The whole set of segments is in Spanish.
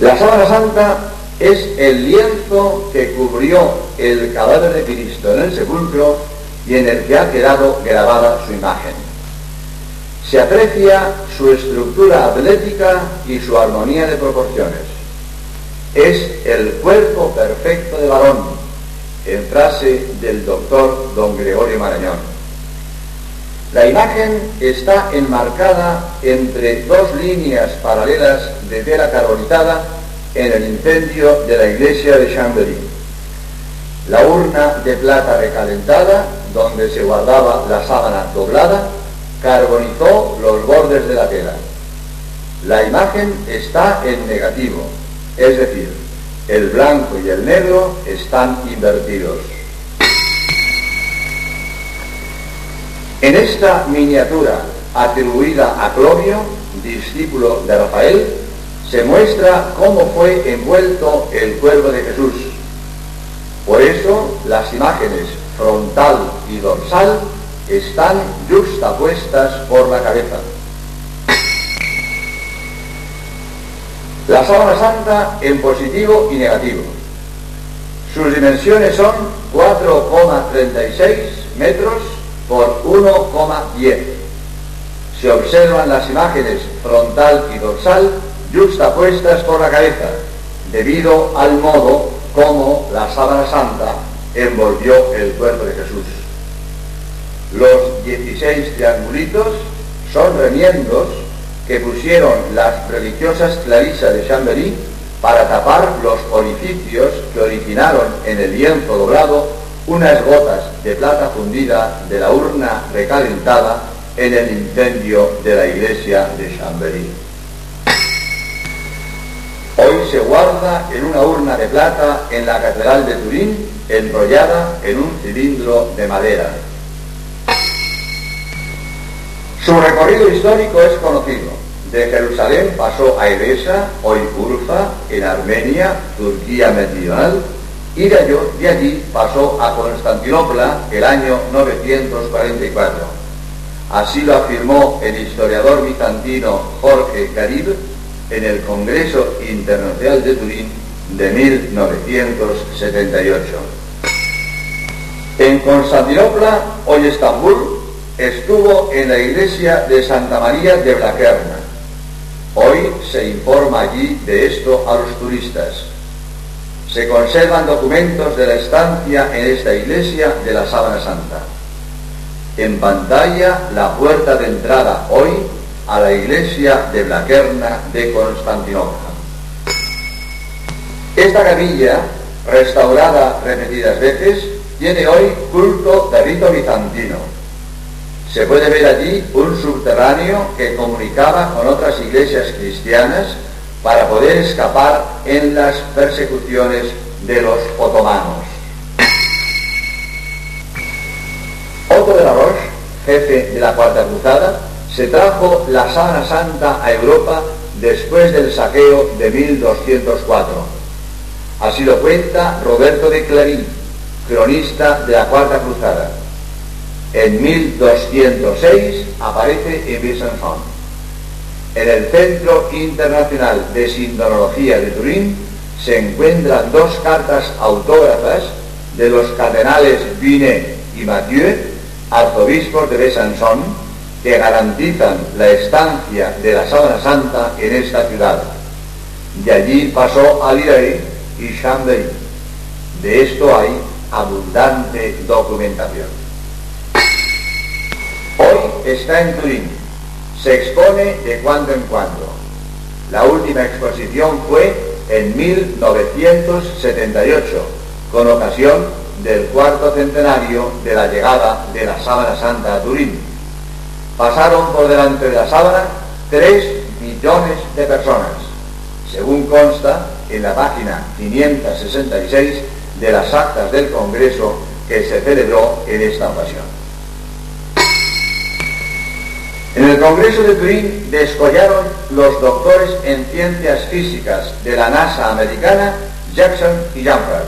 La sábana santa es el lienzo que cubrió el cadáver de Cristo en el sepulcro y en el que ha quedado grabada su imagen. Se aprecia su estructura atlética y su armonía de proporciones. Es el cuerpo perfecto de varón, en frase del doctor don Gregorio Marañón. La imagen está enmarcada entre dos líneas paralelas de tela carbonizada en el incendio de la iglesia de Chambéry. La urna de plata recalentada, donde se guardaba la sábana doblada, carbonizó los bordes de la tela. La imagen está en negativo, es decir, el blanco y el negro están invertidos. En esta miniatura atribuida a Clovio, discípulo de Rafael, se muestra cómo fue envuelto el cuerpo de Jesús. Por eso las imágenes frontal y dorsal están justapuestas por la cabeza. La sábana santa en positivo y negativo. Sus dimensiones son 4,36 metros por 1,10. Se observan las imágenes frontal y dorsal justapuestas por la cabeza, debido al modo como la sábana santa envolvió el cuerpo de Jesús. Los 16 triangulitos son remiendos que pusieron las religiosas clarisas de Chambéry para tapar los orificios que originaron en el lienzo doblado unas gotas de plata fundida de la urna recalentada en el incendio de la iglesia de Chambéry. Hoy se guarda en una urna de plata en la Catedral de Turín, enrollada en un cilindro de madera. Su recorrido histórico es conocido. De Jerusalén pasó a Edesa, hoy Urfa, en Armenia, Turquía meridional, y de, de allí pasó a Constantinopla el año 944. Así lo afirmó el historiador bizantino Jorge Carib en el Congreso Internacional de Turín de 1978. En Constantinopla, hoy Estambul, estuvo en la iglesia de Santa María de Blaquerna. Hoy se informa allí de esto a los turistas. Se conservan documentos de la estancia en esta iglesia de la Sábana Santa. En pantalla la puerta de entrada hoy a la iglesia de Blaquerna de Constantinopla. Esta capilla, restaurada repetidas veces, tiene hoy culto de rito bizantino. Se puede ver allí un subterráneo que comunicaba con otras iglesias cristianas para poder escapar en las persecuciones de los otomanos. Otto de la Roche, jefe de la Cuarta Cruzada, se trajo la sábana santa a Europa después del saqueo de 1204. Así lo cuenta Roberto de Clarín, cronista de la Cuarta Cruzada. En 1206 aparece en. En el Centro Internacional de Sindonología de Turín se encuentran dos cartas autógrafas de los cardenales Binet y Mathieu, arzobispos de Besançon, que garantizan la estancia de la Sábana Santa en esta ciudad. De allí pasó a Lirey y Chambéry. De esto hay abundante documentación. Hoy está en Turín. Se expone de cuando en cuando. La última exposición fue en 1978, con ocasión del cuarto centenario de la llegada de la Sábana Santa a Turín pasaron por delante de la sábana 3 millones de personas, según consta en la página 566 de las actas del Congreso que se celebró en esta ocasión. En el Congreso de Turín descollaron los doctores en ciencias físicas de la NASA americana Jackson y Jumper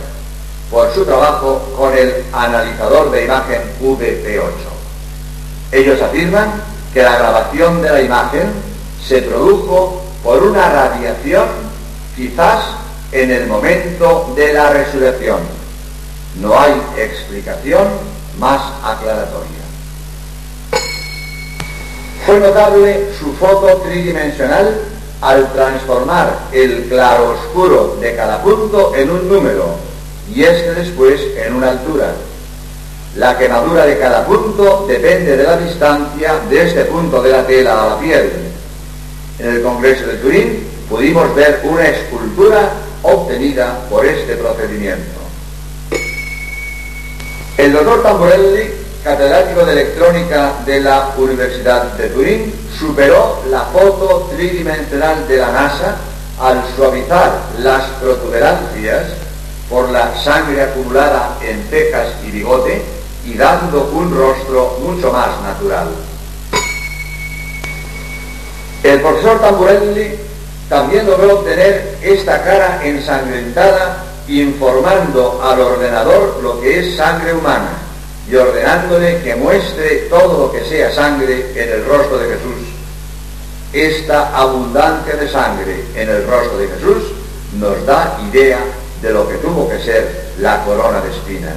por su trabajo con el analizador de imagen VP8. Ellos afirman que la grabación de la imagen se produjo por una radiación quizás en el momento de la resurrección. No hay explicación más aclaratoria. Fue notable su foto tridimensional al transformar el claroscuro de cada punto en un número y este después en una altura. La quemadura de cada punto depende de la distancia de este punto de la tela a la piel. En el Congreso de Turín pudimos ver una escultura obtenida por este procedimiento. El doctor Tamborelli, catedrático de electrónica de la Universidad de Turín, superó la foto tridimensional de la NASA al suavizar las protuberancias por la sangre acumulada en cejas y bigote y dando un rostro mucho más natural. El profesor Tamburelli también logró obtener esta cara ensangrentada informando al ordenador lo que es sangre humana y ordenándole que muestre todo lo que sea sangre en el rostro de Jesús. Esta abundancia de sangre en el rostro de Jesús nos da idea de lo que tuvo que ser la corona de espinas.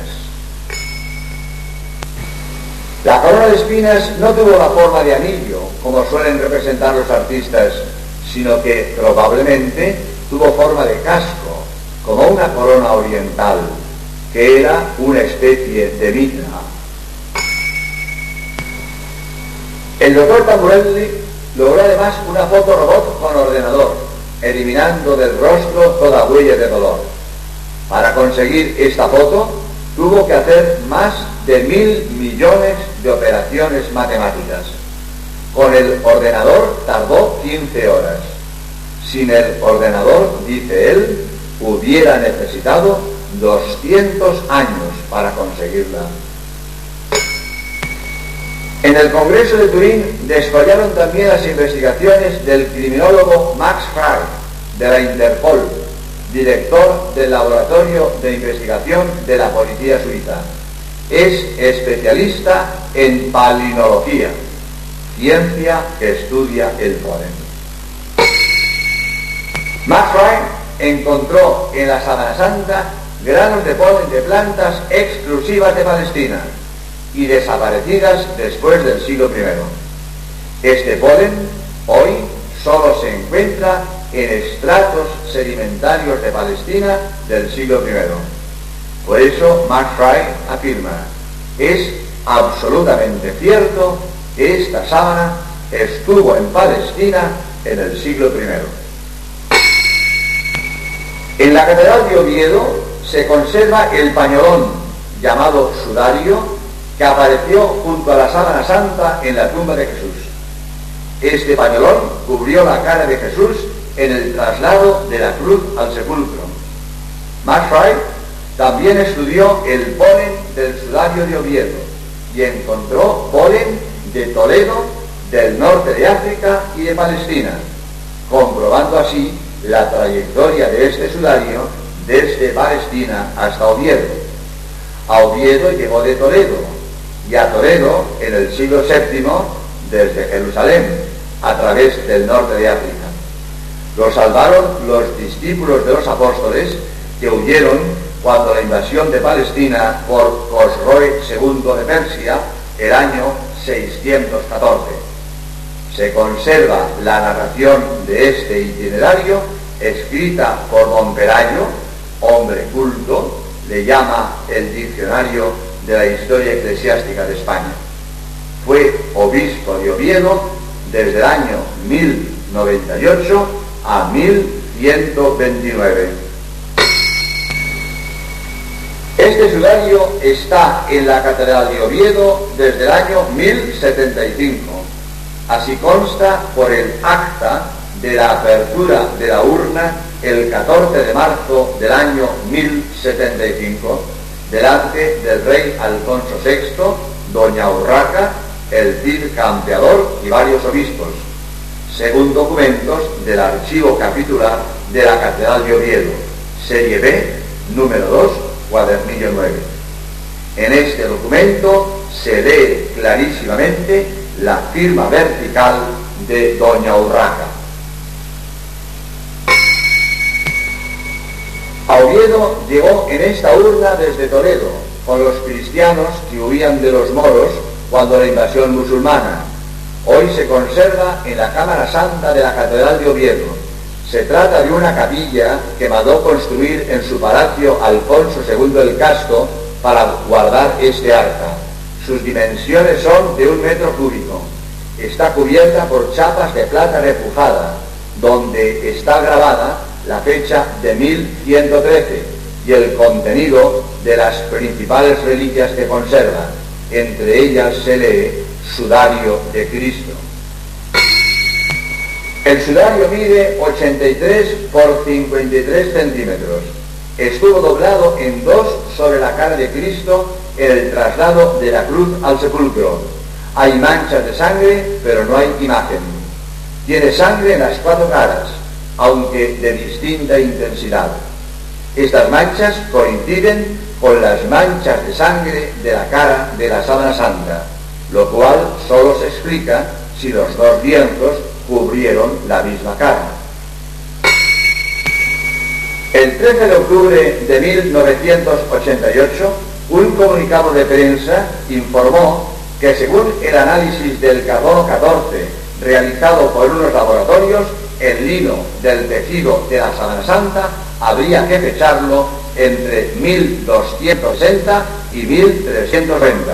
La corona de espinas no tuvo la forma de anillo, como suelen representar los artistas, sino que probablemente tuvo forma de casco, como una corona oriental, que era una especie de mitra. El doctor Tamburelli logró además una foto robot con ordenador, eliminando del rostro toda huella de dolor. Para conseguir esta foto tuvo que hacer más de mil millones de operaciones matemáticas. Con el ordenador tardó 15 horas. Sin el ordenador, dice él, hubiera necesitado 200 años para conseguirla. En el Congreso de Turín desfallaron también las investigaciones del criminólogo Max Fry de la Interpol, director del Laboratorio de Investigación de la Policía Suiza. Es especialista en palinología, ciencia que estudia el polen. Max Fry encontró en la Sabana Santa granos de polen de plantas exclusivas de Palestina y desaparecidas después del siglo I. Este polen hoy solo se encuentra en estratos sedimentarios de Palestina del siglo I. Por eso Mark Fry afirma, es absolutamente cierto que esta sábana estuvo en Palestina en el siglo I. En la Catedral de Oviedo se conserva el pañolón llamado sudario que apareció junto a la sábana santa en la tumba de Jesús. Este pañolón cubrió la cara de Jesús en el traslado de la cruz al sepulcro. Max Fry también estudió el polen del sudario de Oviedo y encontró polen de Toledo, del norte de África y de Palestina, comprobando así la trayectoria de este sudario desde Palestina hasta Oviedo. A Oviedo llegó de Toledo y a Toledo en el siglo VII desde Jerusalén, a través del norte de África. Lo salvaron los discípulos de los apóstoles que huyeron cuando la invasión de Palestina por Cosroe II de Persia el año 614. Se conserva la narración de este itinerario escrita por don Perayo, hombre culto, le llama el diccionario de la historia eclesiástica de España. Fue obispo de Oviedo desde el año 1098 a 1129. Este sudario está en la Catedral de Oviedo desde el año 1075. Así consta por el acta de la apertura de la urna el 14 de marzo del año 1075, delante del rey Alfonso VI, doña Urraca, el Cid Campeador y varios obispos según documentos del archivo capitular de la Catedral de Oviedo, serie B, número 2, cuadernillo 9. En este documento se lee clarísimamente la firma vertical de Doña Urraca. Oviedo llegó en esta urna desde Toledo, con los cristianos que huían de los moros cuando la invasión musulmana. Hoy se conserva en la Cámara Santa de la Catedral de Oviedo. Se trata de una capilla que mandó construir en su palacio Alfonso II el Casto para guardar este arca. Sus dimensiones son de un metro cúbico. Está cubierta por chapas de plata repujada, donde está grabada la fecha de 1113 y el contenido de las principales reliquias que conserva. Entre ellas se lee Sudario de Cristo. El sudario mide 83 por 53 centímetros estuvo doblado en dos sobre la cara de Cristo en el traslado de la cruz al sepulcro. Hay manchas de sangre, pero no hay imagen. Tiene sangre en las cuatro caras, aunque de distinta intensidad. Estas manchas coinciden con las manchas de sangre de la cara de la sábana santa, lo cual solo se explica si los dos lienzos cubrieron la misma cara. El 13 de octubre de 1988, un comunicado de prensa informó que según el análisis del carbono 14 realizado por unos laboratorios, el lino del tejido de la Sábana Santa habría que fecharlo entre 1260 y 1330.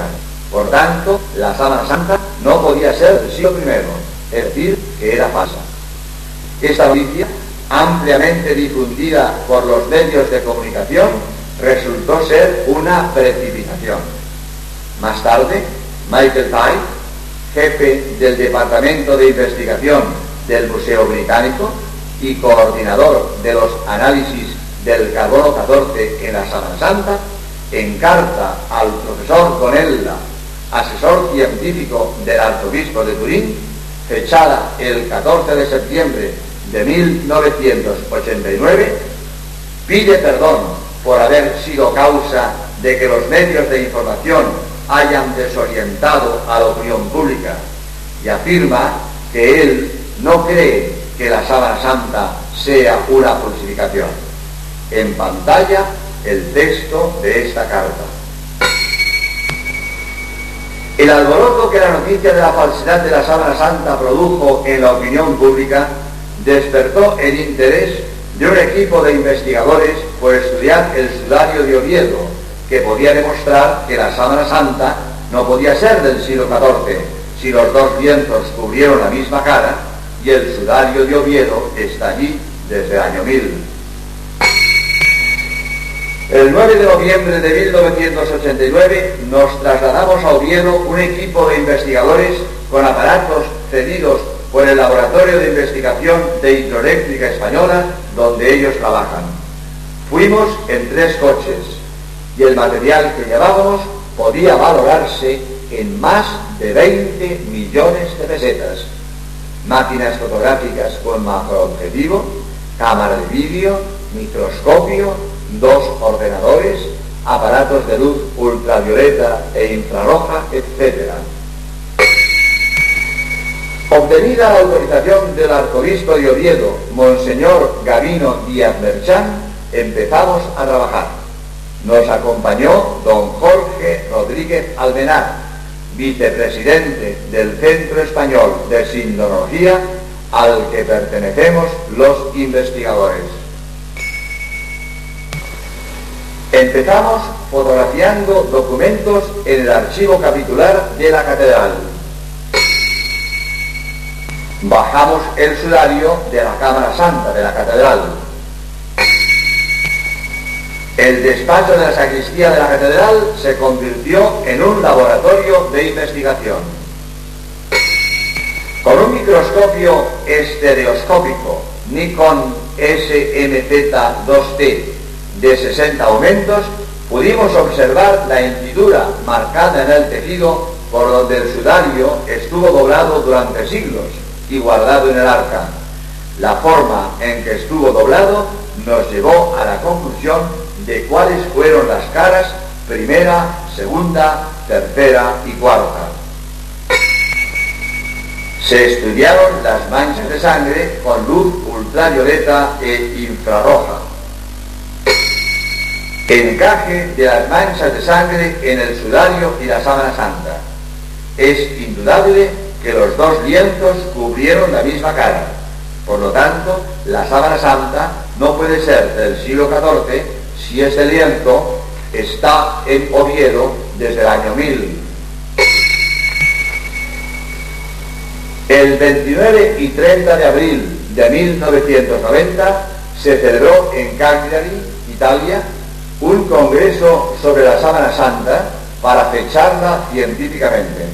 Por tanto, la Sábana Santa no podía ser del siglo I, es decir, que era falsa. Esta noticia ampliamente difundida por los medios de comunicación, resultó ser una precipitación. Más tarde, Michael Tye, jefe del Departamento de Investigación del Museo Británico y coordinador de los análisis del carbono 14 en la Sábana Santa, encarta al profesor Conella, asesor científico del arzobispo de Turín, fechada el 14 de septiembre de 1989 pide perdón por haber sido causa de que los medios de información hayan desorientado a la opinión pública y afirma que él no cree que la sábana santa sea una falsificación. En pantalla el texto de esta carta. El alboroto que la noticia de la falsidad de la sábana santa produjo en la opinión pública despertó el interés de un equipo de investigadores por estudiar el sudario de Oviedo, que podía demostrar que la sábana santa no podía ser del siglo XIV si los dos vientos cubrieron la misma cara y el sudario de Oviedo está allí desde año 1000. El 9 de noviembre de 1989 nos trasladamos a Oviedo un equipo de investigadores con aparatos cedidos por el Laboratorio de Investigación de Hidroeléctrica Española, donde ellos trabajan. Fuimos en tres coches y el material que llevábamos podía valorarse en más de 20 millones de pesetas. Máquinas fotográficas con macroobjetivo, cámara de vídeo, microscopio, dos ordenadores, aparatos de luz ultravioleta e infrarroja, etc. Obtenida la autorización del arzobispo de Oviedo, Monseñor Gavino Díaz Merchán, empezamos a trabajar. Nos acompañó don Jorge Rodríguez Almenar, vicepresidente del Centro Español de Sindonología, al que pertenecemos los investigadores. Empezamos fotografiando documentos en el archivo capitular de la catedral bajamos el sudario de la Cámara Santa de la Catedral. El despacho de la sacristía de la Catedral se convirtió en un laboratorio de investigación. Con un microscopio estereoscópico Nikon SMZ2T de 60 aumentos, pudimos observar la hendidura marcada en el tejido por donde el sudario estuvo doblado durante siglos y guardado en el arca. La forma en que estuvo doblado nos llevó a la conclusión de cuáles fueron las caras primera, segunda, tercera y cuarta. Se estudiaron las manchas de sangre con luz ultravioleta e infrarroja. Encaje de las manchas de sangre en el sudario y la sábana santa. Es indudable que los dos lienzos cubrieron la misma cara. Por lo tanto, la sábana santa no puede ser del siglo XIV si ese lienzo está en Oviedo desde el año 1000. El 29 y 30 de abril de 1990 se celebró en Cagliari, Italia, un congreso sobre la sábana santa para fecharla científicamente.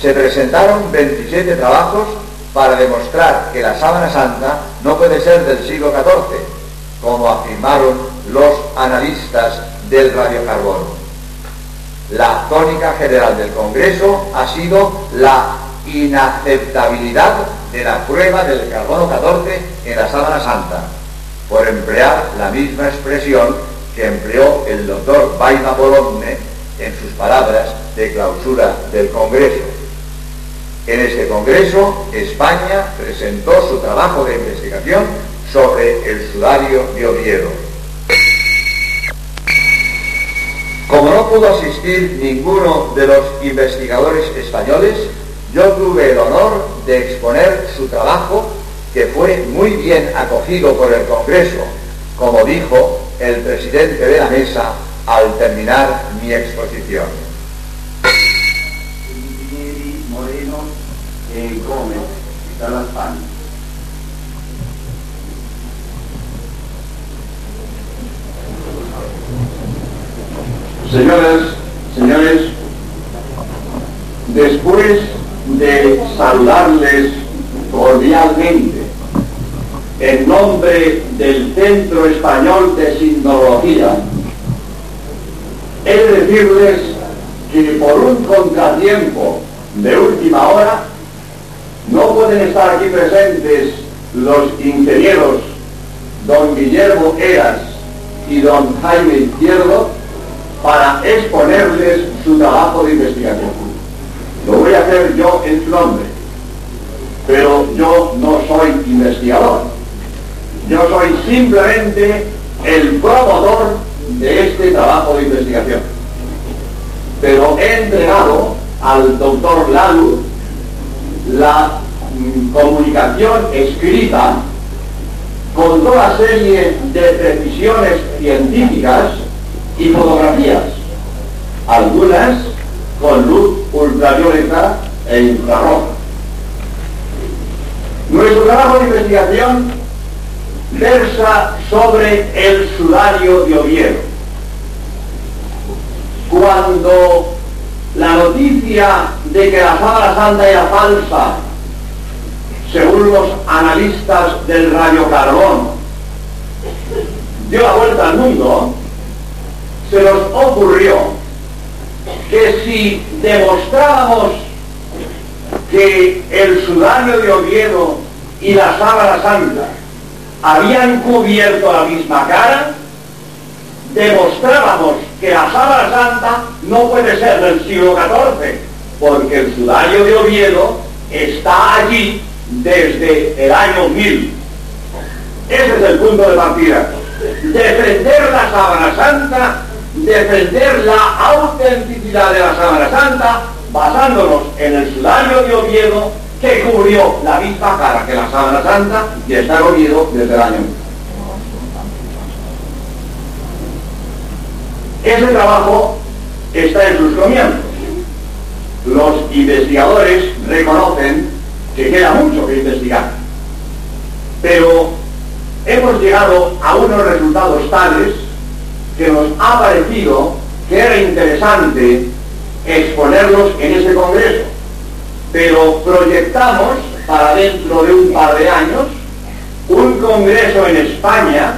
Se presentaron 27 trabajos para demostrar que la sábana santa no puede ser del siglo XIV, como afirmaron los analistas del radiocarbono. La tónica general del Congreso ha sido la inaceptabilidad de la prueba del carbono 14 en la sábana santa, por emplear la misma expresión que empleó el doctor Baima Bologna en sus palabras de clausura del Congreso. En este Congreso, España presentó su trabajo de investigación sobre el sudario de Oviedo. Como no pudo asistir ninguno de los investigadores españoles, yo tuve el honor de exponer su trabajo, que fue muy bien acogido por el Congreso, como dijo el presidente de la mesa al terminar mi exposición. Señoras, señores, después de saludarles cordialmente en nombre del Centro Español de Sindología, he de decirles que por un contratiempo de última hora no pueden estar aquí presentes los ingenieros don Guillermo Eras y don Jaime Izquierdo para exponerles su trabajo de investigación. Lo voy a hacer yo en su nombre, pero yo no soy investigador. Yo soy simplemente el promotor de este trabajo de investigación. Pero he entregado al doctor Lalu la mm, comunicación escrita con toda serie de precisiones científicas y fotografías, algunas con luz ultravioleta e infrarroja. Nuestro trabajo de investigación versa sobre el sudario de Oviedo. Cuando la noticia de que la sábana santa era falsa, según los analistas del radiocarbón, dio la vuelta al mundo, se nos ocurrió que si demostrábamos que el sudario de Oviedo y la sábana santa habían cubierto la misma cara, demostrábamos que la sábana santa no puede ser del siglo XIV, porque el sudario de Oviedo está allí desde el año 1000. Ese es el punto de partida. Defender la sábana santa defender la autenticidad de la Sábana Santa basándonos en el sudario de Oviedo que cubrió la misma cara que la Sábana Santa y está en Oviedo desde el año Ese trabajo está en sus comienzos. Los investigadores reconocen que queda mucho que investigar, pero hemos llegado a unos resultados tales que nos ha parecido que era interesante exponerlos en ese congreso, pero proyectamos para dentro de un par de años un congreso en España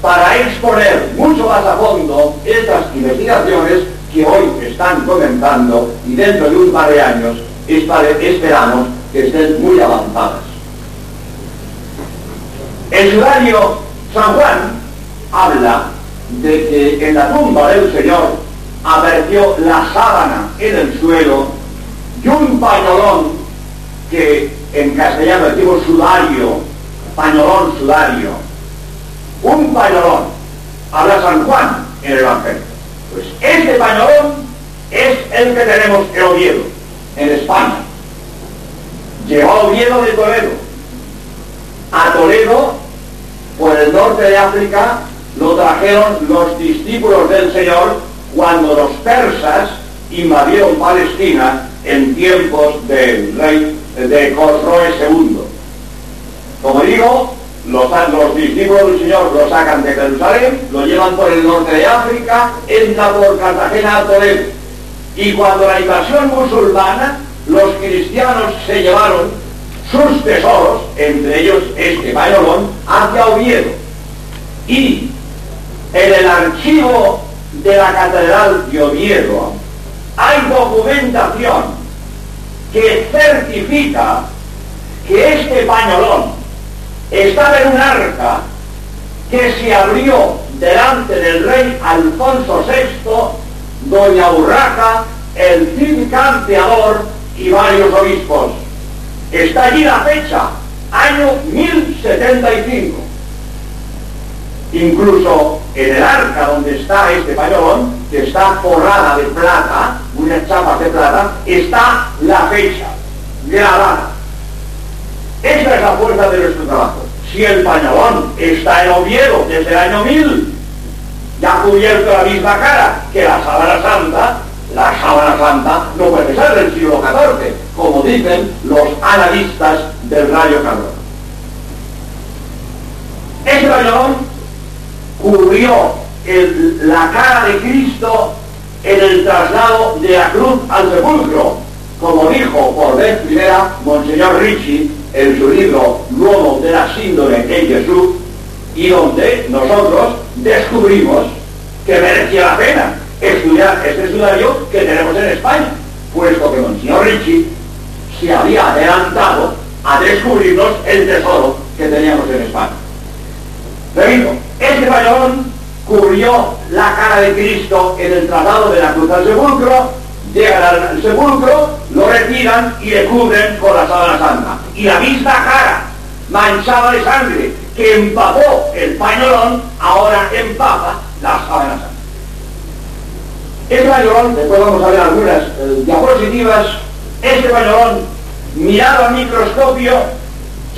para exponer mucho más a fondo estas investigaciones que hoy están comentando y dentro de un par de años esperamos que estén muy avanzadas. El sudario San Juan habla de que en la tumba del Señor apareció la sábana en el suelo y un pañolón que en castellano decimos sudario, pañolón sudario. Un pañolón, habla San Juan en el Evangelio. Pues este pañolón es el que tenemos en Oviedo, en España. Llegó a Oviedo de Toledo. A Toledo, por el norte de África, lo trajeron los discípulos del Señor cuando los persas invadieron Palestina en tiempos del rey de Cosroe II. Como digo, los, los, discípulos del Señor lo sacan de Jerusalén, lo llevan por el norte de África, entra por Cartagena a Toledo. Y cuando la invasión musulmana, los cristianos se llevaron sus tesoros, entre ellos este pañolón, hacia Oviedo. Y en el archivo de la Catedral de Oviedo hay documentación que certifica que este pañolón estaba en un arca que se abrió delante del rey Alfonso VI, doña Urraca, el Cid Campeador y varios obispos. Está allí la fecha, año 1075. Incluso en el arca donde está este pañolón, que está forrada de plata, unas chapas de plata, está la fecha grabada. Esa es la fuerza de nuestro trabajo. Si el pañolón está en Oviedo desde el año 1000, ya cubierto la misma cara que la sábana santa, la sábana santa no puede ser del siglo XIV, como dicen los analistas del rayo calor. Ese pañolón cubrió la cara de Cristo en el traslado de la cruz al sepulcro, como dijo por vez primera Monseñor Ricci en su libro Nuevo de la síndrome en Jesús, y donde nosotros descubrimos que merecía la pena estudiar este sudario que tenemos en España, puesto que Monseñor Ricci se había adelantado a descubrirnos el tesoro que teníamos en España. Repito, este pañolón cubrió la cara de Cristo en el tratado de la cruz al sepulcro, llegan al sepulcro, lo retiran y le cubren con la sábana santa. Y la misma cara manchada de sangre que empapó el pañolón, ahora empapa la sábana santa. Este pañolón, después vamos a ver algunas eh, diapositivas, este pañolón, mirado al microscopio,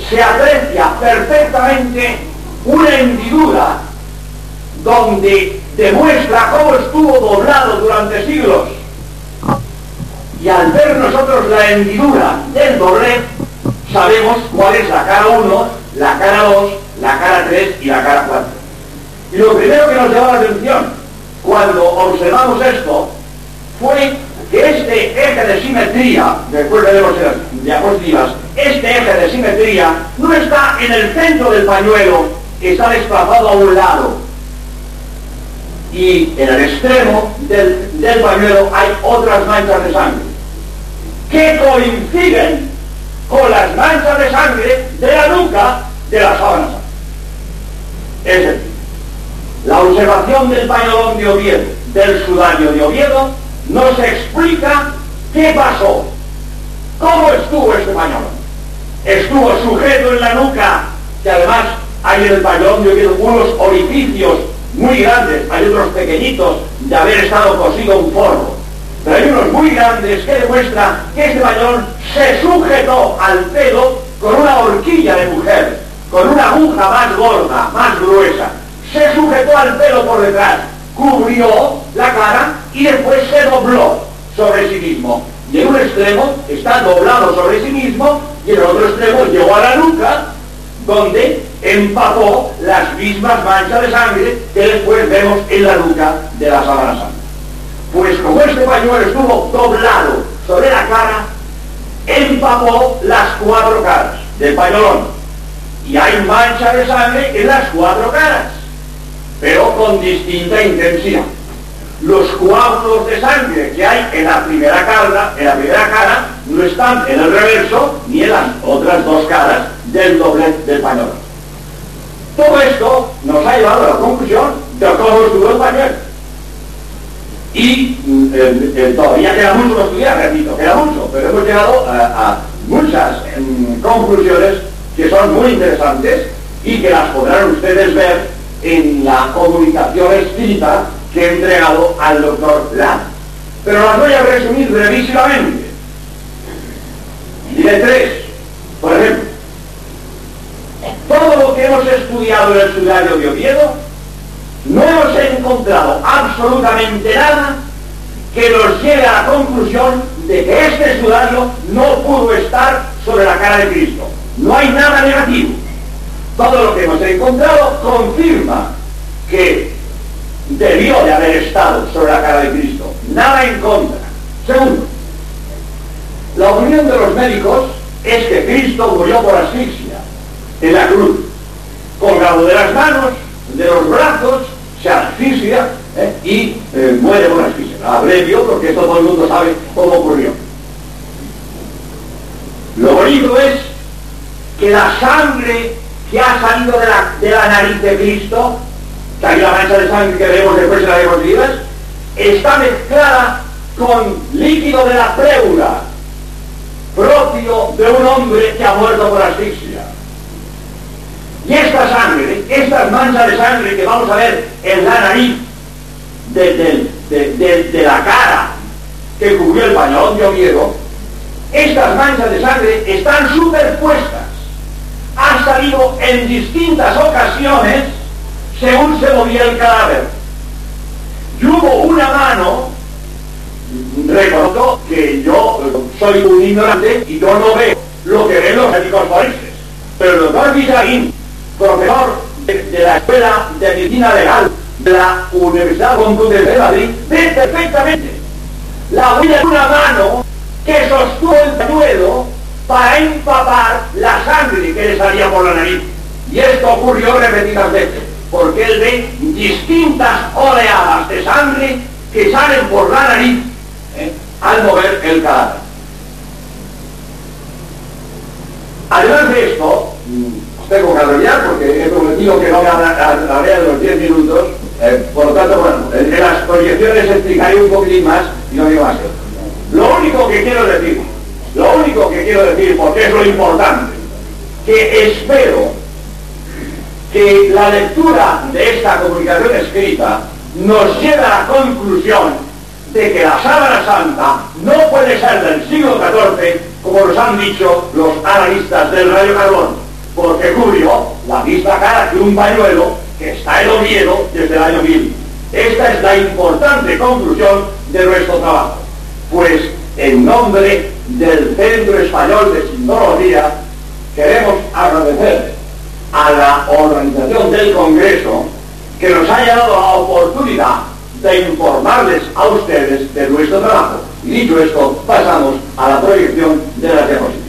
se aprecia perfectamente una hendidura donde demuestra cómo estuvo doblado durante siglos. Y al ver nosotros la hendidura del doblez, sabemos cuál es la cara 1, la cara 2, la cara 3 y la cara 4. Y lo primero que nos llamó la atención cuando observamos esto fue que este eje de simetría, después veremos en las diapositivas, este eje de simetría no está en el centro del pañuelo, está desplazado a un lado. Y en el extremo del, pañuelo hay otras manchas de sangre, que coinciden con las manchas de sangre de la nuca de la sábana Es decir, la observación del pañolón de Oviedo, del sudario de Oviedo, nos explica qué pasó, cómo estuvo este pañolón. Estuvo sujeto en la nuca, que además hay en el pañolón de Oviedo unos orificios muy grandes, hay otros pequeñitos de haber estado cosido un forro. Pero hay unos muy grandes que demuestran que este pañolón se sujetó al pelo con una horquilla de mujer, con una aguja más gorda, más gruesa. Se sujetó al pelo por detrás, cubrió la cara y después se dobló sobre sí mismo. Y en un extremo está doblado sobre sí mismo y en el otro extremo llegó a la nuca donde empapó las mismas manchas de sangre que después vemos en la nuca de la sábana santa. Pues como este pañuelo estuvo doblado sobre la cara, empapó las cuatro caras del pañolón. Y hay mancha de sangre en las cuatro caras, pero con distinta intensidad. Los coágulos de sangre que hay en la primera cara, en la primera cara no están en el reverso ni en las otras dos caras del doblez del pañolón. Todo esto nos ha llevado a la conclusión de cómo estuvo el pañuelo. Y mm, eh, todavía queda mucho que estudiar, repito, queda mucho, pero hemos llegado a, muchas conclusiones que son muy interesantes y que las podrán ustedes ver en la comunicación escrita que he entregado al doctor Lam. Pero las voy a resumir brevísimamente. de tres, por ejemplo. Todo lo que hemos estudiado en el sudario de Oviedo, no hemos encontrado absolutamente nada que nos lleve a la conclusión de que este sudario no pudo estar sobre la cara de Cristo. No hay nada negativo. Todo lo que hemos encontrado confirma que debió de haber estado sobre la cara de Cristo. Nada en contra. Segundo, la opinión de los médicos es que Cristo murió por asfixia en la cruz, colgado de las manos, de los brazos, se asfixia ¿eh? y eh, muere por asfixia. Abrevio porque esto todo el mundo sabe cómo ocurrió. Lo bonito es que la sangre que ha salido de la, de la nariz de Cristo que hay la mancha de sangre que veremos después en las diapositivas, está mezclada con líquido de la pleura, propio de un hombre que ha muerto por asfixia. Y esta sangre, estas manchas de sangre que vamos a ver en la nariz de, la cara que cubrió el pañolón de Oviedo, estas manchas de sangre están superpuestas. Han salido en distintas ocasiones según se movía el cadáver. Y hubo una mano, reconozco que yo soy un ignorante y yo no veo lo que ven los médicos forenses. Pero el doctor Villaín, profesor de, la Escuela de Medicina Legal de la Universidad Complutense de Madrid, ve perfectamente la huella de una mano que sostuvo el pañuelo para empapar la sangre que le salía por la nariz. Y esto ocurrió repetidas veces porque él ve distintas oleadas de sangre que salen por la nariz ¿eh? al mover el cadáver. Además de esto, tengo que abreviar porque he prometido que no me hablaré de los 10 minutos, eh, por lo tanto, bueno, en, las proyecciones explicaré un poquitín más y no digo más. Lo único que quiero decir, lo único que quiero decir, porque es lo importante, que espero que la lectura de esta comunicación escrita nos lleva a la conclusión de que la sábana santa no puede ser del siglo XIV, como nos han dicho los analistas del rayo carbón, porque cubrió la misma cara que un pañuelo que está en Oviedo desde el año 1000. Esta es la importante conclusión de nuestro trabajo. Pues en nombre del Centro Español de Sindología queremos agradecer a la organización del Congreso que nos haya dado la oportunidad de informarles a ustedes de nuestro trabajo. Y dicho esto, pasamos a la proyección de las diapositivas.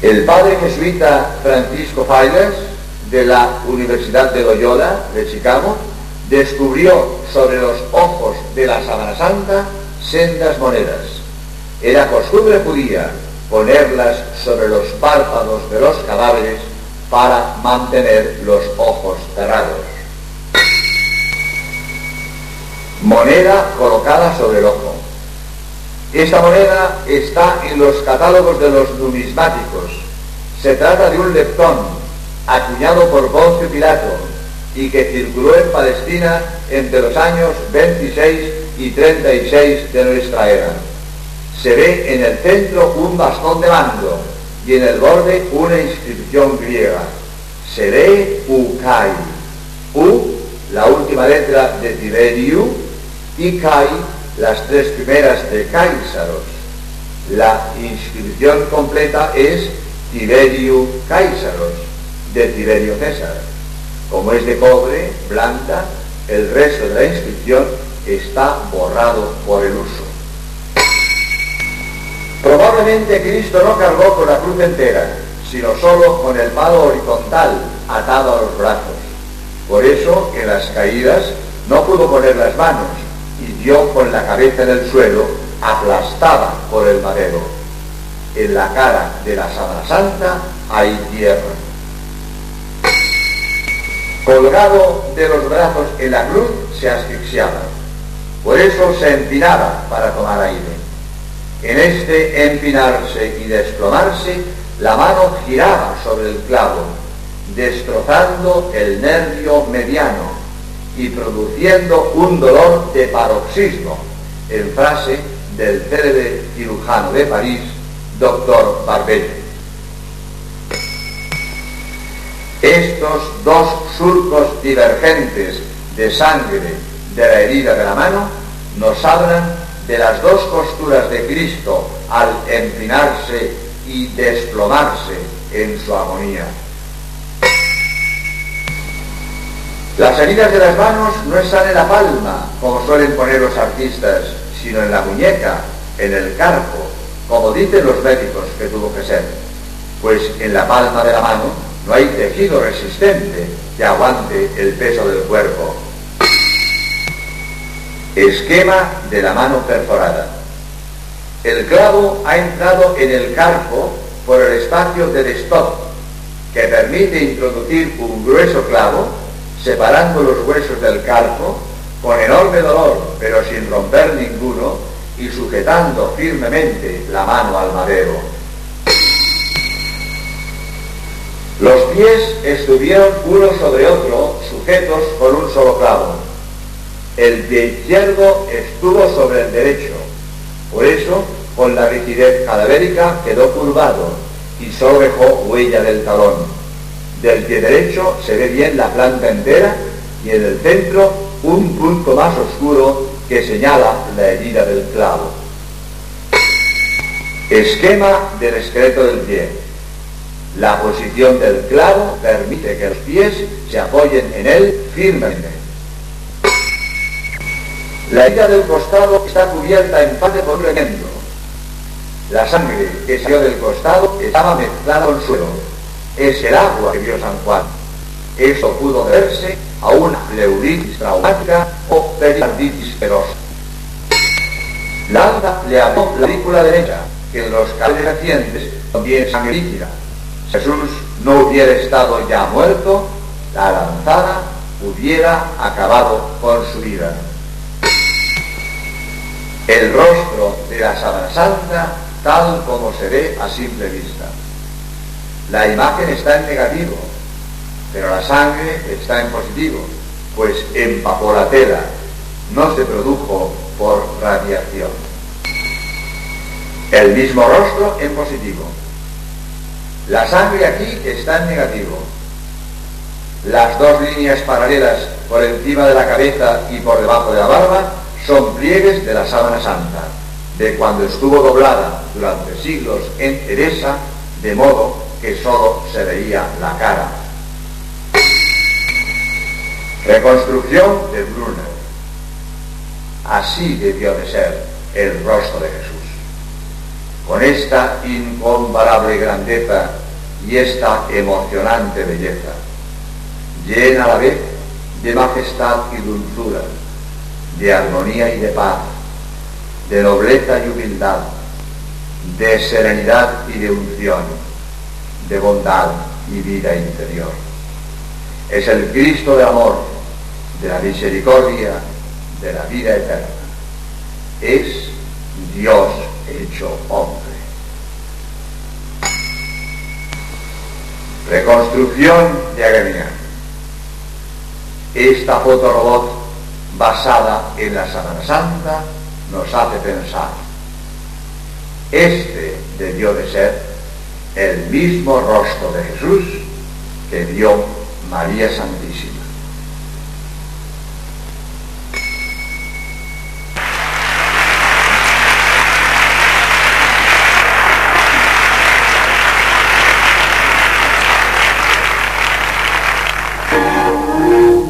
El padre jesuita Francisco Fallas, de la Universidad de Loyola de Chicago, descubrió sobre los ojos de la Sábana Santa sendas monedas. Era costumbre judía ponerlas sobre los párpados de los cadáveres para mantener los ojos cerrados. Moneda colocada sobre el ojo. Esta moneda está en los catálogos de los numismáticos. Se trata de un leptón acuñado por Poncio Pilato y que circuló en Palestina entre los años 26 y 36 de nuestra era. Se ve en el centro un bastón de mando y en el borde una inscripción griega. Se lee Ukai. U, la última letra de Tiberiu, y Kai, las tres primeras de Caisaros. La inscripción completa es Tiberiu Caisaros, de Tiberio César. Como es de cobre, blanca, el resto de la inscripción está borrado por el uso. Probablemente Cristo no cargó con la cruz entera, sino solo con el palo horizontal atado a los brazos. Por eso en las caídas no pudo poner las manos y dio con la cabeza en el suelo, aplastada por el madero. En la cara de la Sábana Santa hay tierra. colgado de los brazos en la cruz, se asfixiaba. Por eso se empinaba para tomar aire. En este empinarse y desplomarse, la mano giraba sobre el clavo, destrozando el nervio mediano y produciendo un dolor de paroxismo, en frase del célebre cirujano de París, doctor Barbet. Estos dos surcos divergentes de sangre de la herida de la mano nos hablan de las dos costuras de Cristo al empinarse y desplomarse en su agonía. Las heridas de las manos no están en la palma, como suelen poner los artistas, sino en la muñeca, en el carpo, como dicen los médicos que tuvo que ser. Pues en la palma de la mano no hay tejido resistente que aguante el peso del cuerpo. Esquema de la mano perforada. El clavo ha entrado en el carpo por el espacio del stop, que permite introducir un grueso clavo separando los huesos del carpo con enorme dolor, pero sin romper ninguno, y sujetando firmemente la mano al madero. Los pies estuvieron uno sobre otro, sujetos con un solo clavo. El pie izquierdo estuvo sobre el derecho. Por eso, con la rigidez cadavérica, quedó curvado y solo dejó huella del talón. Del pie derecho se ve bien la planta entera y en el centro un punto más oscuro que señala la herida del clavo. Esquema del esqueleto del pie. La posición del clavo permite que los pies se apoyen en él firmemente. La herida del costado está cubierta en parte por un. La sangre que salió del costado estaba mezclada con suelo es el agua que vio San Juan. Esto pudo deberse a una pleuritis traumática o pericarditis feroz. Landa le abrió la película derecha, que en los casos recientes también sangre líquida. Jesús no hubiera estado ya muerto, la lanzada hubiera acabado con su vida. El rostro de la Sábana Santa tal como se ve a simple vista. La imagen está en negativo, pero la sangre está en positivo, pues empapó la tela, no se produjo por radiación. El mismo rostro en positivo. La sangre aquí está en negativo. Las dos líneas paralelas por encima de la cabeza y por debajo de la barba son pliegues de la sábana santa, de cuando estuvo doblada durante siglos en Teresa, de modo que solo se veía la cara. Reconstrucción de Brunner. Así debió de ser el rostro de Jesús. Con esta incomparable grandeza y esta emocionante belleza, llena a la vez de majestad y dulzura, de armonía y de paz, de nobleza y humildad, de serenidad y de unción de bondad y vida interior. Es el Cristo de amor, de la misericordia, de la vida eterna. Es Dios hecho hombre. Reconstrucción de Agremián. Esta fotorobot basada en la Semana Santa nos hace pensar. Este debió de ser el mismo rostro de Jesús que vio María Santísima.